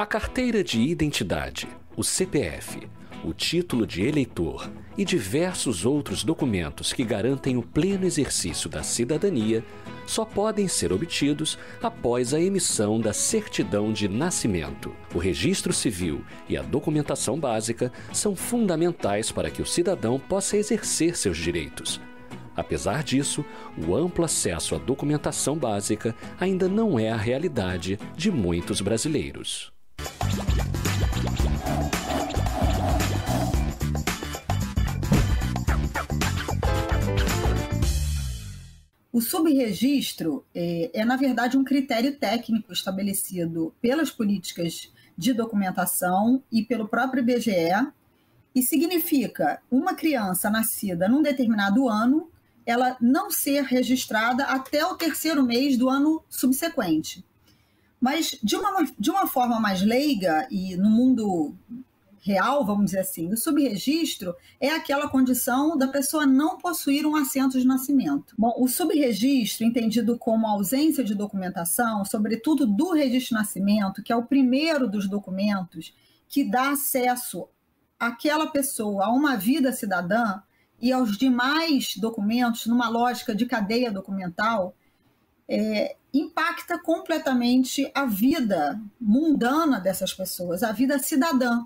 A carteira de identidade, o CPF, o título de eleitor e diversos outros documentos que garantem o pleno exercício da cidadania só podem ser obtidos após a emissão da certidão de nascimento. O registro civil e a documentação básica são fundamentais para que o cidadão possa exercer seus direitos. Apesar disso, o amplo acesso à documentação básica ainda não é a realidade de muitos brasileiros. O subregistro é, é, na verdade, um critério técnico estabelecido pelas políticas de documentação e pelo próprio IBGE, e significa uma criança nascida num determinado ano, ela não ser registrada até o terceiro mês do ano subsequente. Mas, de uma, de uma forma mais leiga, e no mundo real, vamos dizer assim, o subregistro é aquela condição da pessoa não possuir um assento de nascimento. Bom, o subregistro, entendido como ausência de documentação, sobretudo do registro de nascimento, que é o primeiro dos documentos que dá acesso àquela pessoa a uma vida cidadã e aos demais documentos numa lógica de cadeia documental, é, impacta completamente a vida mundana dessas pessoas, a vida cidadã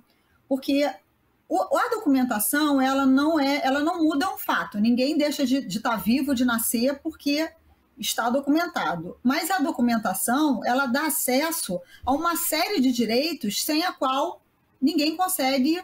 porque a documentação ela não é, ela não muda um fato. Ninguém deixa de estar tá vivo, de nascer, porque está documentado. Mas a documentação ela dá acesso a uma série de direitos sem a qual ninguém consegue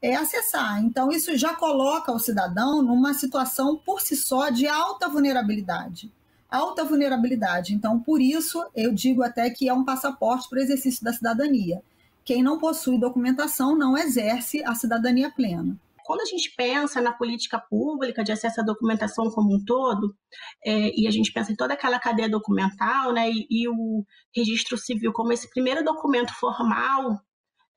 é, acessar. Então isso já coloca o cidadão numa situação por si só de alta vulnerabilidade. Alta vulnerabilidade. Então, por isso, eu digo até que é um passaporte para o exercício da cidadania quem não possui documentação não exerce a cidadania plena. Quando a gente pensa na política pública de acesso à documentação como um todo, é, e a gente pensa em toda aquela cadeia documental, né, e, e o registro civil como esse primeiro documento formal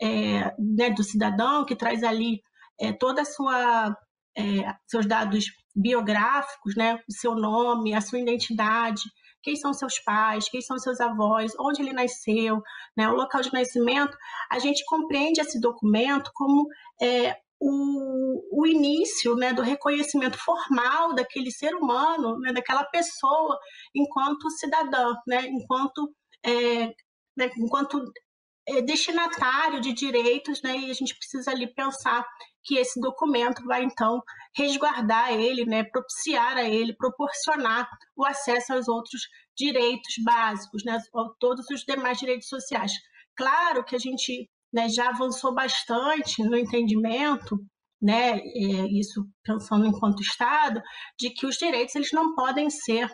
é, né, do cidadão, que traz ali é, toda a sua é, seus dados biográficos, né, o seu nome, a sua identidade, quem são seus pais, quem são seus avós, onde ele nasceu, né, o local de nascimento, a gente compreende esse documento como é, o, o, início né, do reconhecimento formal daquele ser humano, né, daquela pessoa, enquanto cidadã, né, enquanto, é, né, enquanto é, destinatário de direitos, né, e a gente precisa ali pensar que esse documento vai então resguardar ele, né, propiciar a ele, proporcionar o acesso aos outros direitos básicos, né, a todos os demais direitos sociais. Claro que a gente né, já avançou bastante no entendimento, né, é, isso pensando enquanto Estado, de que os direitos eles não podem ser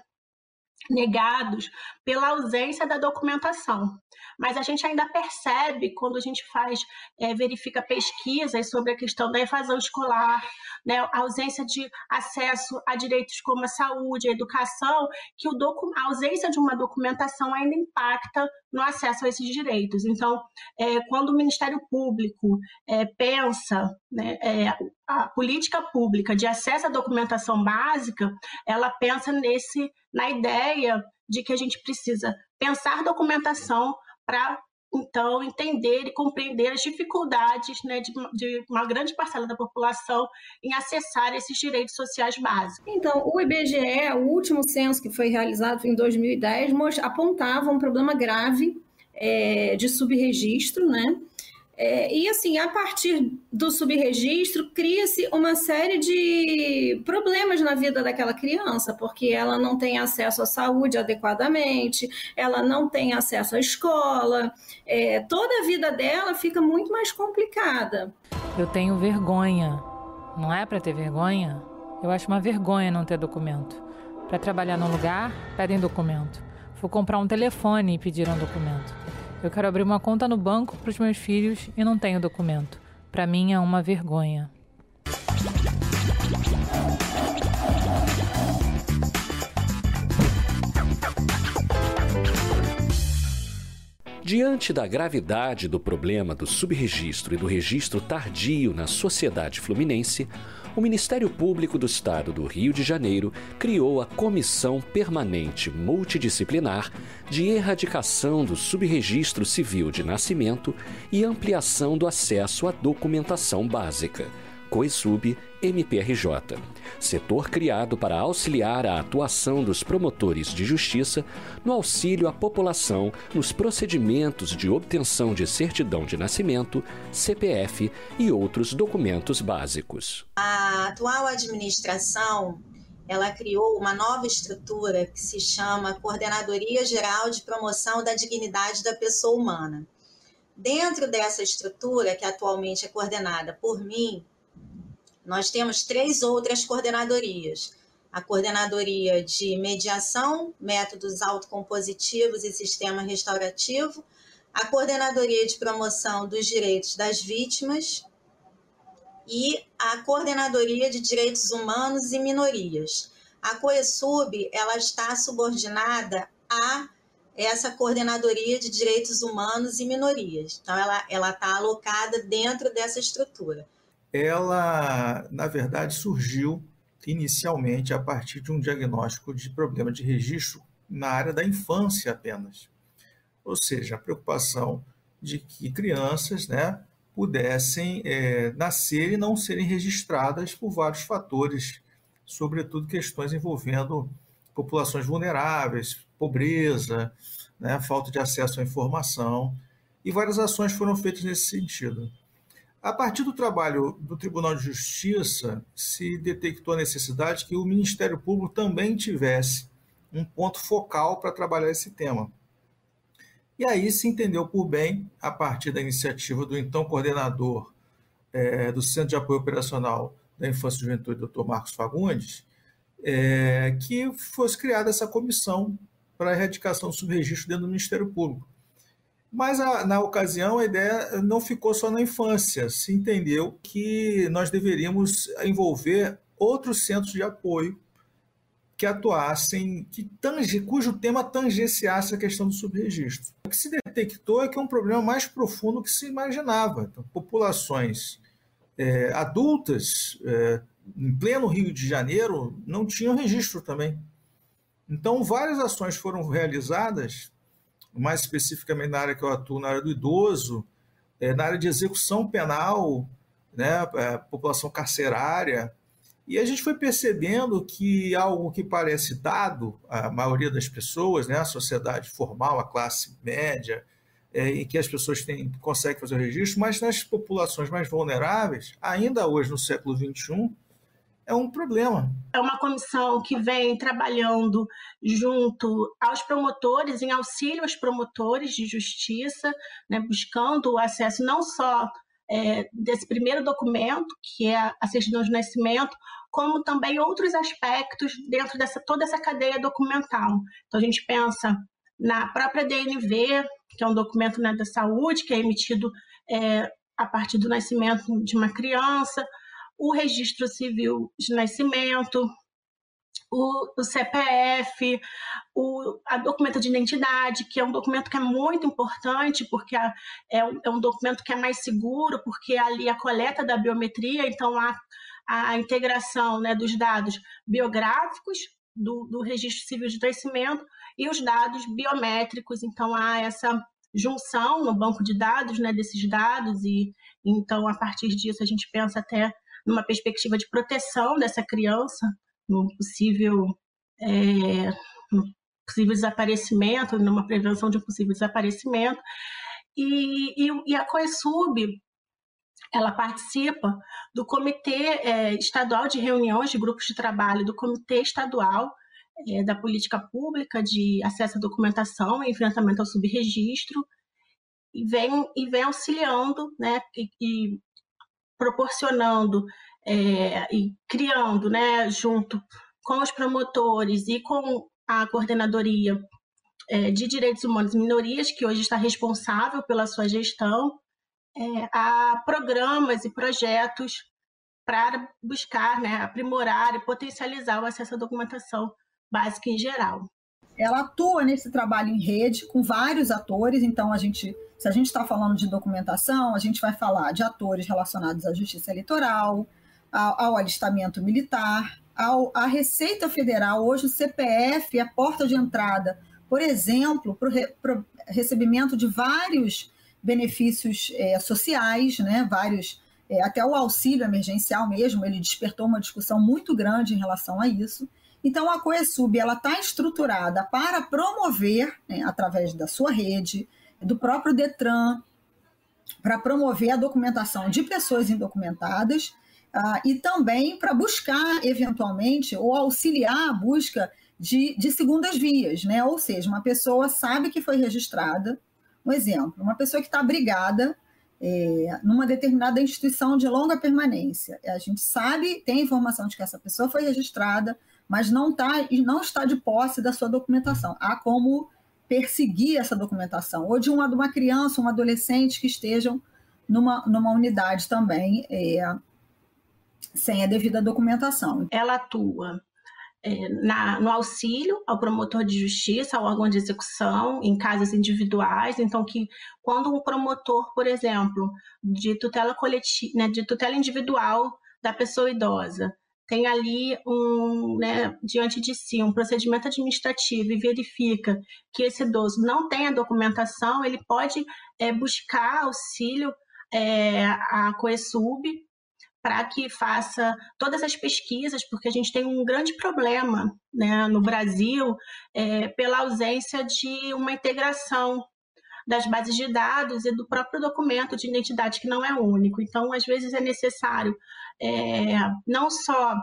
negados pela ausência da documentação. Mas a gente ainda percebe quando a gente faz, é, verifica pesquisas sobre a questão da evasão escolar, né, a ausência de acesso a direitos como a saúde, a educação, que o a ausência de uma documentação ainda impacta no acesso a esses direitos. Então, é, quando o Ministério Público é, pensa né, é, a política pública de acesso à documentação básica, ela pensa nesse na ideia de que a gente precisa pensar documentação para então entender e compreender as dificuldades né, de, de, uma grande parcela da população em acessar esses direitos sociais básicos. Então, o IBGE, o último censo que foi realizado em 2010, apontava um problema grave é, de subregistro, né? É, e assim, a partir do subregistro, cria-se uma série de problemas na vida daquela criança, porque ela não tem acesso à saúde adequadamente, ela não tem acesso à escola, é, toda a vida dela fica muito mais complicada. Eu tenho vergonha. Não é para ter vergonha? Eu acho uma vergonha não ter documento. Para trabalhar num lugar, pedem documento. Vou comprar um telefone e pediram documento. Eu quero abrir uma conta no banco para os meus filhos e não tenho documento. Para mim é uma vergonha. Diante da gravidade do problema do subregistro e do registro tardio na sociedade fluminense, o Ministério Público do Estado do Rio de Janeiro criou a Comissão Permanente Multidisciplinar de Erradicação do Subregistro Civil de Nascimento e Ampliação do Acesso à Documentação Básica COESUB MPRJ, setor criado para auxiliar a atuação dos promotores de justiça no auxílio à população nos procedimentos de obtenção de certidão de nascimento, CPF e outros documentos básicos. A atual administração ela criou uma nova estrutura que se chama Coordenadoria Geral de Promoção da Dignidade da Pessoa Humana. Dentro dessa estrutura, que atualmente é coordenada por mim, nós temos três outras coordenadorias. A coordenadoria de mediação, métodos autocompositivos e sistema restaurativo, a coordenadoria de promoção dos direitos das vítimas e a coordenadoria de direitos humanos e minorias. A COESUB, ela está subordinada a essa coordenadoria de direitos humanos e minorias. Então, ela ela está alocada dentro dessa estrutura ela, na verdade, surgiu inicialmente a partir de um diagnóstico de problema de registro na área da infância apenas. Ou seja, a preocupação de que crianças né, pudessem é, nascer e não serem registradas por vários fatores, sobretudo questões envolvendo populações vulneráveis, pobreza, né, falta de acesso à informação, e várias ações foram feitas nesse sentido. A partir do trabalho do Tribunal de Justiça, se detectou a necessidade que o Ministério Público também tivesse um ponto focal para trabalhar esse tema. E aí se entendeu por bem, a partir da iniciativa do então coordenador é, do Centro de Apoio Operacional da Infância e Juventude, Dr. Marcos Fagundes, é, que fosse criada essa comissão para a erradicação do subregistro dentro do Ministério Público. Mas a, na ocasião a ideia não ficou só na infância, se entendeu que nós deveríamos envolver outros centros de apoio que atuassem, que tange, cujo tema tangenciasse a questão do subregistro. O que se detectou é que é um problema mais profundo do que se imaginava. Então, populações é, adultas, é, em pleno Rio de Janeiro, não tinham registro também. Então, várias ações foram realizadas mais especificamente na área que eu atuo, na área do idoso, é, na área de execução penal, né, é, população carcerária. E a gente foi percebendo que algo que parece dado à maioria das pessoas, né, a sociedade formal, a classe média, é, em que as pessoas têm, conseguem fazer o registro, mas nas populações mais vulneráveis, ainda hoje no século XXI, é um problema. É uma comissão que vem trabalhando junto aos promotores, em auxílio aos promotores de justiça, né, buscando o acesso não só é, desse primeiro documento, que é a certidão de nascimento, como também outros aspectos dentro dessa toda essa cadeia documental. Então a gente pensa na própria DNV, que é um documento né, da saúde, que é emitido é, a partir do nascimento de uma criança, o registro civil de nascimento, o, o, CPF, o a documento de identidade, que é um documento que é muito importante, porque é, é, um, é um documento que é mais seguro, porque ali a coleta da biometria, então a, a integração né, dos dados biográficos do, do registro civil de nascimento e os dados biométricos, então há essa junção no banco de dados né, desses dados, e então a partir disso a gente pensa até numa perspectiva de proteção dessa criança, num possível, é, possível desaparecimento, numa prevenção de um possível desaparecimento. E, e, e a COESUB, ela participa do Comitê é, Estadual de Reuniões de Grupos de Trabalho, do Comitê Estadual é, da Política Pública de Acesso à Documentação e Enfrentamento ao Subregistro, e vem, e vem auxiliando né, e, e proporcionando é, e criando, né, junto com os promotores e com a coordenadoria é, de direitos humanos e minorias, que hoje está responsável pela sua gestão, é, programas e projetos para buscar né, aprimorar e potencializar o acesso à documentação básica em geral. Ela atua nesse trabalho em rede com vários atores, então a gente, se a gente está falando de documentação, a gente vai falar de atores relacionados à justiça eleitoral, ao, ao alistamento militar, ao, à Receita Federal. Hoje o CPF é a porta de entrada, por exemplo, para o recebimento de vários benefícios é, sociais, né, vários é, até o auxílio emergencial mesmo, ele despertou uma discussão muito grande em relação a isso. Então, a Coesub está estruturada para promover, né, através da sua rede, do próprio Detran, para promover a documentação de pessoas indocumentadas uh, e também para buscar, eventualmente, ou auxiliar a busca de, de segundas vias, né? Ou seja, uma pessoa sabe que foi registrada, um exemplo, uma pessoa que está abrigada é, numa determinada instituição de longa permanência. A gente sabe, tem informação de que essa pessoa foi registrada, mas não, tá, não está de posse da sua documentação. Há como perseguir essa documentação, ou de uma, de uma criança, um adolescente que estejam numa, numa unidade também é, sem a devida documentação. Ela atua é, na, no auxílio ao promotor de justiça, ao órgão de execução, em casos individuais. Então, que quando um promotor, por exemplo, de tutela coletiva, né, de tutela individual da pessoa idosa, tem ali um, né, diante de si um procedimento administrativo e verifica que esse idoso não tem a documentação, ele pode é, buscar auxílio é, Coesub para que faça todas as pesquisas, porque a gente tem um grande problema né, no Brasil é, pela ausência de uma integração das bases de dados e do próprio documento de identidade, que não é único. Então, às vezes, é necessário é, não só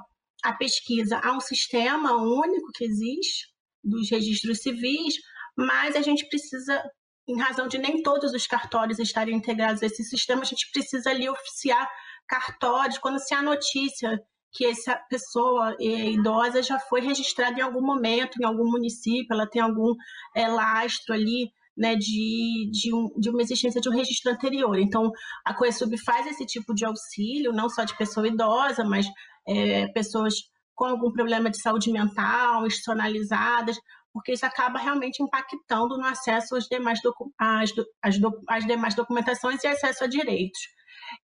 a pesquisa a um sistema único que existe, dos registros civis, mas a gente precisa, em razão de nem todos os cartórios estarem integrados a esse sistema, a gente precisa ali oficiar cartórios, quando se há notícia que essa pessoa é, idosa já foi registrada em algum momento, em algum município, ela tem algum é, lastro ali né, de, de, um, de, uma existência de um registro anterior. Então, a Coesub faz esse tipo de auxílio, não só de pessoa idosa, mas é, pessoas com algum problema de saúde mental, institucionalizadas, porque isso acaba realmente impactando no acesso às demais, às, às, às demais documentações e acesso a direitos.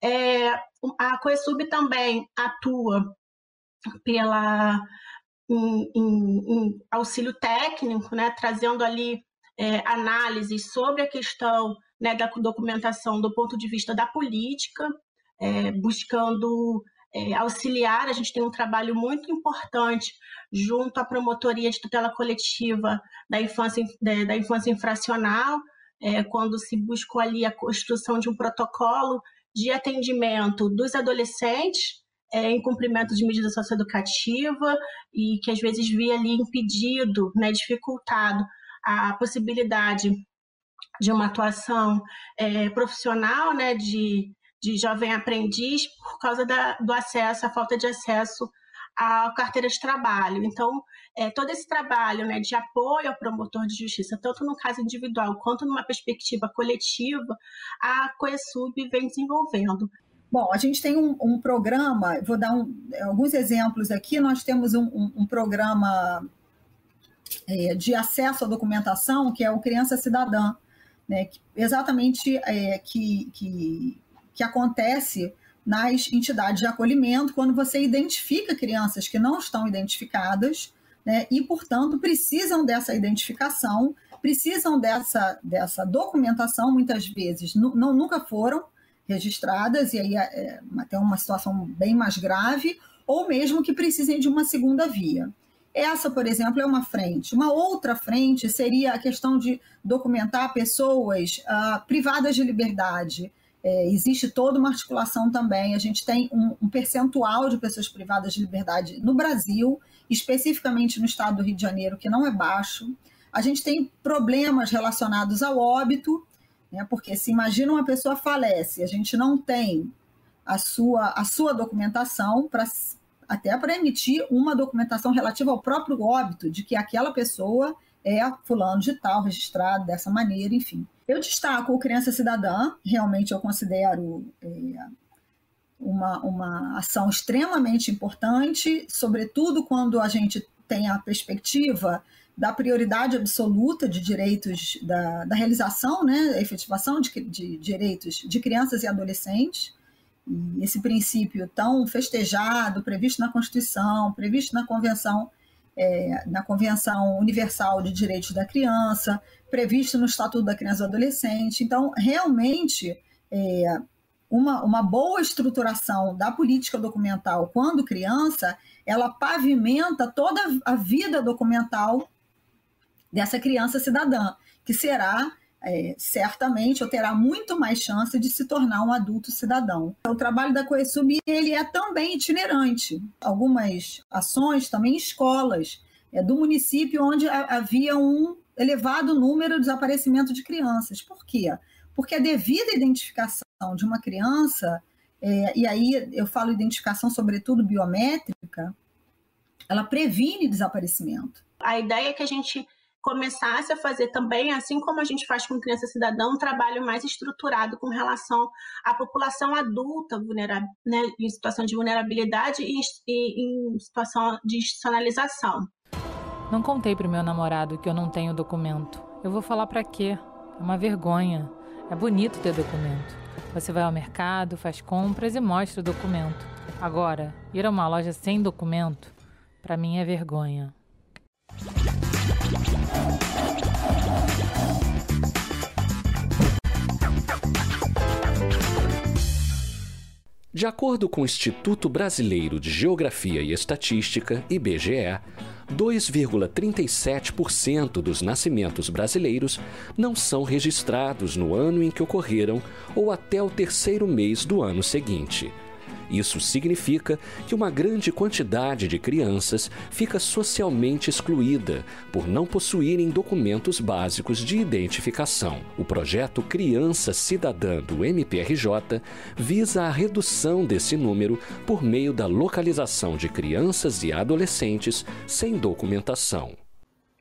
É, a Coesub também atua pela em, em, em auxílio técnico, né, trazendo ali é, análises sobre a questão né, da documentação do ponto de vista da política, é, buscando é, auxiliar. A gente tem um trabalho muito importante junto à promotoria de tutela coletiva da infância, da infância infracional, é, quando se buscou ali a construção de um protocolo de atendimento dos adolescentes é, em cumprimento de medida socioeducativa e que às vezes via ali impedido, né, dificultado a possibilidade de uma atuação é, profissional, né, de, de jovem aprendiz por causa da, do acesso, a falta de acesso à carteira de trabalho. Então, é, todo esse trabalho né, de apoio ao promotor de justiça, tanto no caso individual quanto numa perspectiva coletiva, a Coesub vem desenvolvendo. Bom, a gente tem um, um programa, vou dar um, alguns exemplos aqui. Nós temos um, um, um programa é, de acesso à documentação, que é o Criança Cidadã, né, que, exatamente é, que, que, que acontece nas entidades de acolhimento, quando você identifica crianças que não estão identificadas né, e, portanto, precisam dessa identificação, precisam dessa, dessa documentação, muitas vezes não, nunca foram registradas, e aí é, é uma situação bem mais grave, ou mesmo que precisem de uma segunda via. Essa, por exemplo, é uma frente. Uma outra frente seria a questão de documentar pessoas uh, privadas de liberdade. É, existe toda uma articulação também. A gente tem um, um, percentual de pessoas privadas de liberdade no Brasil especificamente no estado do Rio de Janeiro, que não é baixo. A gente tem problemas relacionados ao óbito, né, porque se imagina uma pessoa falece, a gente não tem a sua, a sua documentação para até para emitir uma documentação relativa ao próprio óbito, de que aquela pessoa é fulano de tal, registrado dessa maneira, enfim. Eu destaco o Criança Cidadã, realmente eu considero é, uma, uma ação extremamente importante, sobretudo quando a gente tem a perspectiva da prioridade absoluta de direitos, da, da realização, né, efetivação de, de direitos de crianças e adolescentes, esse princípio tão festejado, previsto na Constituição, previsto na Convenção, é, na Convenção Universal de Direitos da Criança, previsto no Estatuto da Criança e do Adolescente. Então, realmente, é, uma, uma boa estruturação da política documental quando criança, ela pavimenta toda a vida documental dessa criança cidadã, que será é, certamente ou terá muito mais chance de se tornar um adulto cidadão. O trabalho da Coesub ele é também itinerante. Algumas ações também em escolas é, do município onde havia um elevado número de desaparecimento de crianças. Por quê? Porque a devida identificação de uma criança, é, e aí eu falo identificação sobretudo biométrica, ela previne desaparecimento. A ideia é que a gente começasse a fazer também, assim como a gente faz com criança cidadã, um trabalho mais estruturado com relação à população adulta né, em situação de vulnerabilidade e, e em situação de institucionalização. Não contei pro meu namorado que eu não tenho documento. Eu vou falar para quê? É uma vergonha. É bonito ter documento. Você vai ao mercado, faz compras e mostra o documento. Agora, ir a uma loja sem documento, para mim é vergonha. De acordo com o Instituto Brasileiro de Geografia e Estatística, IBGE, 2,37% dos nascimentos brasileiros não são registrados no ano em que ocorreram ou até o terceiro mês do ano seguinte. Isso significa que uma grande quantidade de crianças fica socialmente excluída por não possuírem documentos básicos de identificação. O projeto Criança Cidadã do MPRJ visa a redução desse número por meio da localização de crianças e adolescentes sem documentação.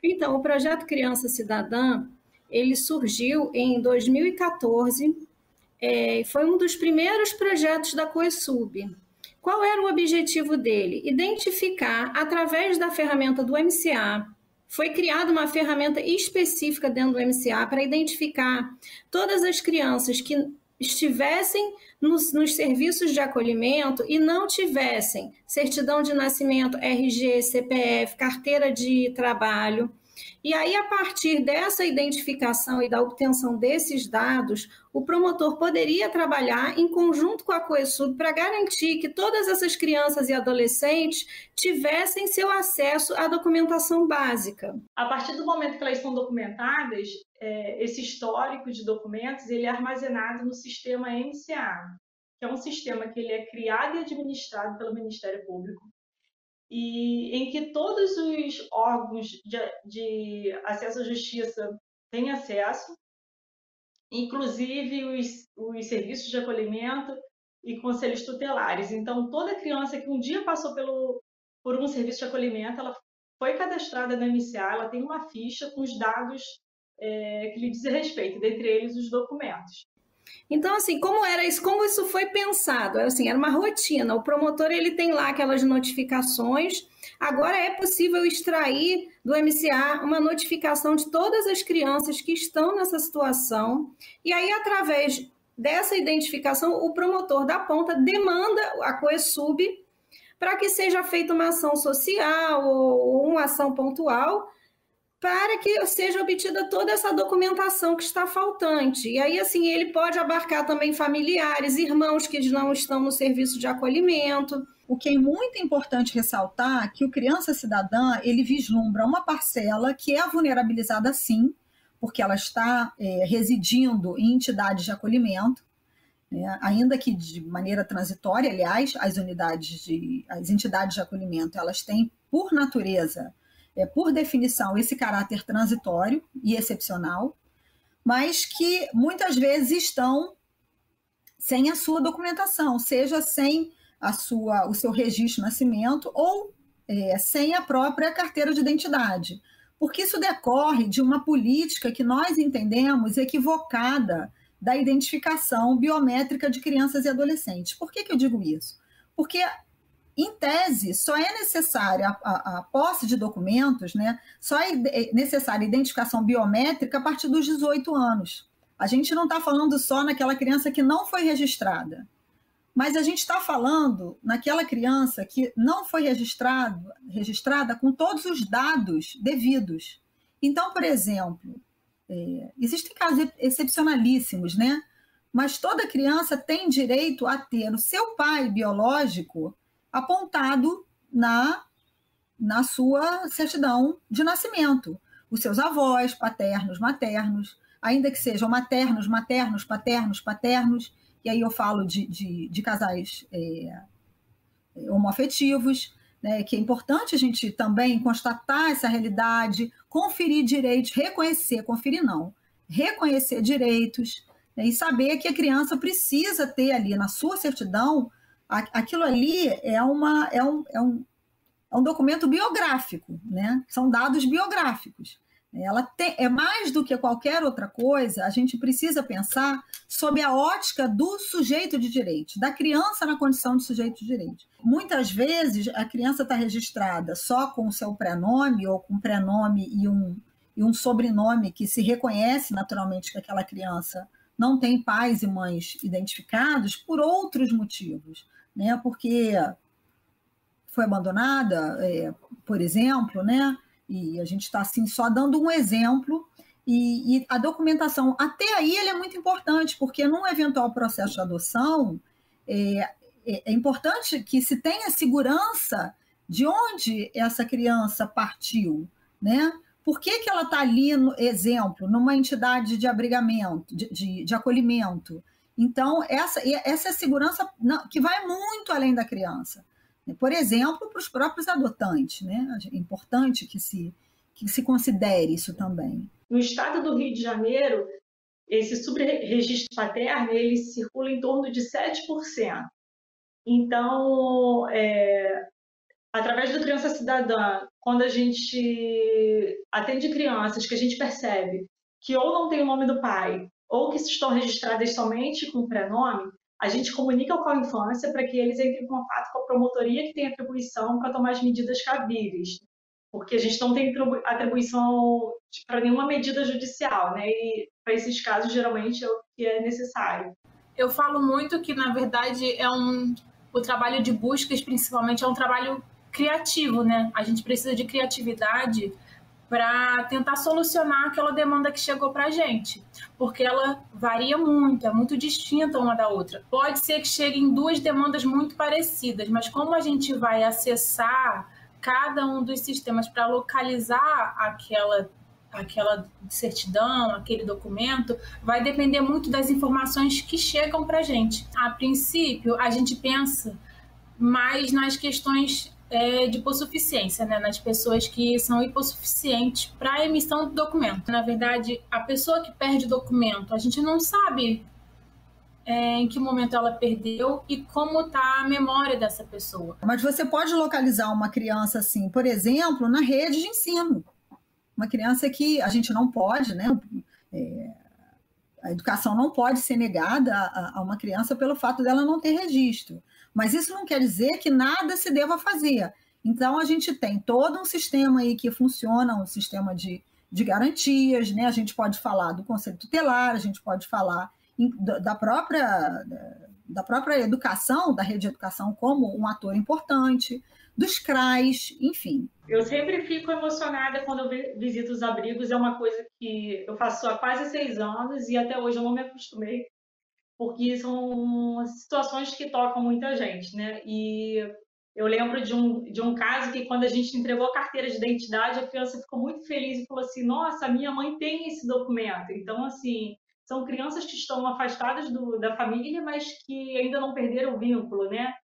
Então, o projeto Criança Cidadã ele surgiu em 2014 é, foi um dos primeiros projetos da CoeSub. Qual era o objetivo dele? Identificar, através da ferramenta do MCA, foi criada uma ferramenta específica dentro do MCA para identificar todas as crianças que estivessem nos, nos, serviços de acolhimento e não tivessem certidão de nascimento, RG, CPF, carteira de trabalho e aí, a partir dessa identificação e da obtenção desses dados, o promotor poderia trabalhar em conjunto com a COESUB para garantir que todas essas crianças e adolescentes tivessem seu acesso à documentação básica. A partir do momento que elas são documentadas, é, esse histórico de documentos ele é armazenado no sistema MCA, que é um sistema que ele é criado e administrado pelo Ministério Público e em que todos os órgãos de, de acesso à justiça têm acesso, inclusive os, os serviços de acolhimento e conselhos tutelares. Então, toda criança que um dia passou pelo, por um serviço de acolhimento, ela foi cadastrada na MCA, ela tem uma ficha com os dados é, que lhe dizem respeito, dentre eles os documentos. Então, assim, como era isso? Como isso foi pensado? Assim, era uma rotina. O promotor ele tem lá aquelas notificações. Agora é possível extrair do MCA uma notificação de todas as crianças que estão nessa situação. E aí, através dessa identificação, o promotor da ponta demanda a COESUB para que seja feita uma ação social ou uma ação pontual para que seja obtida toda essa documentação que está faltante. E aí, assim, ele pode abarcar também familiares, irmãos que não estão no serviço de acolhimento. O que é muito importante ressaltar é que o Criança Cidadã, ele vislumbra uma parcela que é vulnerabilizada sim, porque ela está é, residindo em entidades de acolhimento, né? ainda que de maneira transitória, aliás, as unidades de, as entidades de acolhimento, elas têm, por natureza, é, por definição, esse caráter transitório e excepcional, mas que muitas vezes estão sem a sua documentação, seja sem a sua, o seu registro de nascimento ou é, sem a própria carteira de identidade. Porque isso decorre de uma política que nós entendemos equivocada da identificação biométrica de crianças e adolescentes. Por que, que eu digo isso? Porque em tese, só é necessária a, a, posse de documentos, né? só é, é necessária a identificação biométrica a partir dos 18 anos. A gente não está falando só naquela criança que não foi registrada, mas a gente está falando naquela criança que não foi registrado, registrada com todos os dados devidos. Então, por exemplo, é, existem casos excepcionalíssimos, né? Mas toda criança tem direito a ter o seu pai biológico apontado na, na sua certidão de nascimento. Os seus avós, paternos, maternos, ainda que sejam maternos, maternos, paternos, paternos, e aí eu falo de, de, de casais é, homoafetivos, né, que é importante a gente também constatar essa realidade, conferir direitos, reconhecer, conferir não, reconhecer direitos né, e saber que a criança precisa ter ali na sua certidão aquilo ali é, uma, é, um, é, um, é um documento biográfico, né? são dados biográficos. Ela tem, é mais do que qualquer outra coisa, a gente precisa pensar sob a ótica do sujeito de direito, da criança na condição de sujeito de direito. Muitas vezes a criança está registrada só com o seu prenome ou com um prenome e um, e um sobrenome que se reconhece naturalmente que aquela criança não tem pais e mães identificados por outros motivos né? Porque foi abandonada, é, por exemplo, né? E a gente está assim só dando um exemplo. E, e, a documentação até aí é muito importante, porque num eventual processo de adoção é, é, é importante que se tenha segurança de onde essa criança partiu, né? Por que, que ela está ali, no exemplo, numa entidade de abrigamento, de, de, de acolhimento? Então, essa, essa é segurança que vai muito além da criança. Por exemplo, para os próprios adotantes. Né? É importante que se, que se considere isso também. No estado do Rio de Janeiro, esse subregistro paterno ele circula em torno de 7%. Então, é, através do Criança Cidadã, quando a gente atende crianças que a gente percebe que ou não tem o nome do pai ou que estão registradas somente com prenome, a gente comunica com a infância para que eles entrem em contato com a promotoria que tem atribuição para tomar as medidas cabíveis, porque a gente não tem atribuição para nenhuma medida judicial, né? E para esses casos geralmente é o que é necessário. Eu falo muito que na verdade é um o trabalho de buscas principalmente é um trabalho criativo, né? A gente precisa de criatividade para tentar solucionar aquela demanda que chegou para a gente, porque ela varia muito, é muito distinta uma da outra. Pode ser que cheguem duas demandas muito parecidas, mas como a gente vai acessar cada um dos sistemas para localizar aquela aquela certidão, aquele documento, vai depender muito das informações que chegam para a gente. A princípio, a gente pensa mais nas questões é, de hipossuficiência, né, nas pessoas que são hipossuficientes para a emissão do documento. Na verdade, a pessoa que perde o documento, a gente não sabe é, em que momento ela perdeu e como está a memória dessa pessoa. Mas você pode localizar uma criança assim, por exemplo, na rede de ensino. Uma criança que a gente não pode, né? É, a educação não pode ser negada a, a uma criança pelo fato dela não ter registro. Mas isso não quer dizer que nada se deva fazer. Então, a gente tem todo um sistema aí que funciona, um sistema de, de garantias, né? A gente pode falar do conselho tutelar, a gente pode falar da própria, da própria educação, da rede de educação como um ator importante, dos CRAs, enfim. Eu sempre fico emocionada quando eu visito os abrigos, é uma coisa que eu faço há quase seis anos e até hoje eu não me acostumei porque são situações que tocam muita gente, né? E eu lembro de um, de um caso que quando a gente entregou a carteira de identidade, a criança ficou muito feliz e falou assim, nossa, minha mãe tem esse documento. Então, assim, são crianças que estão afastadas do, da família, mas que ainda não perderam o vínculo, né?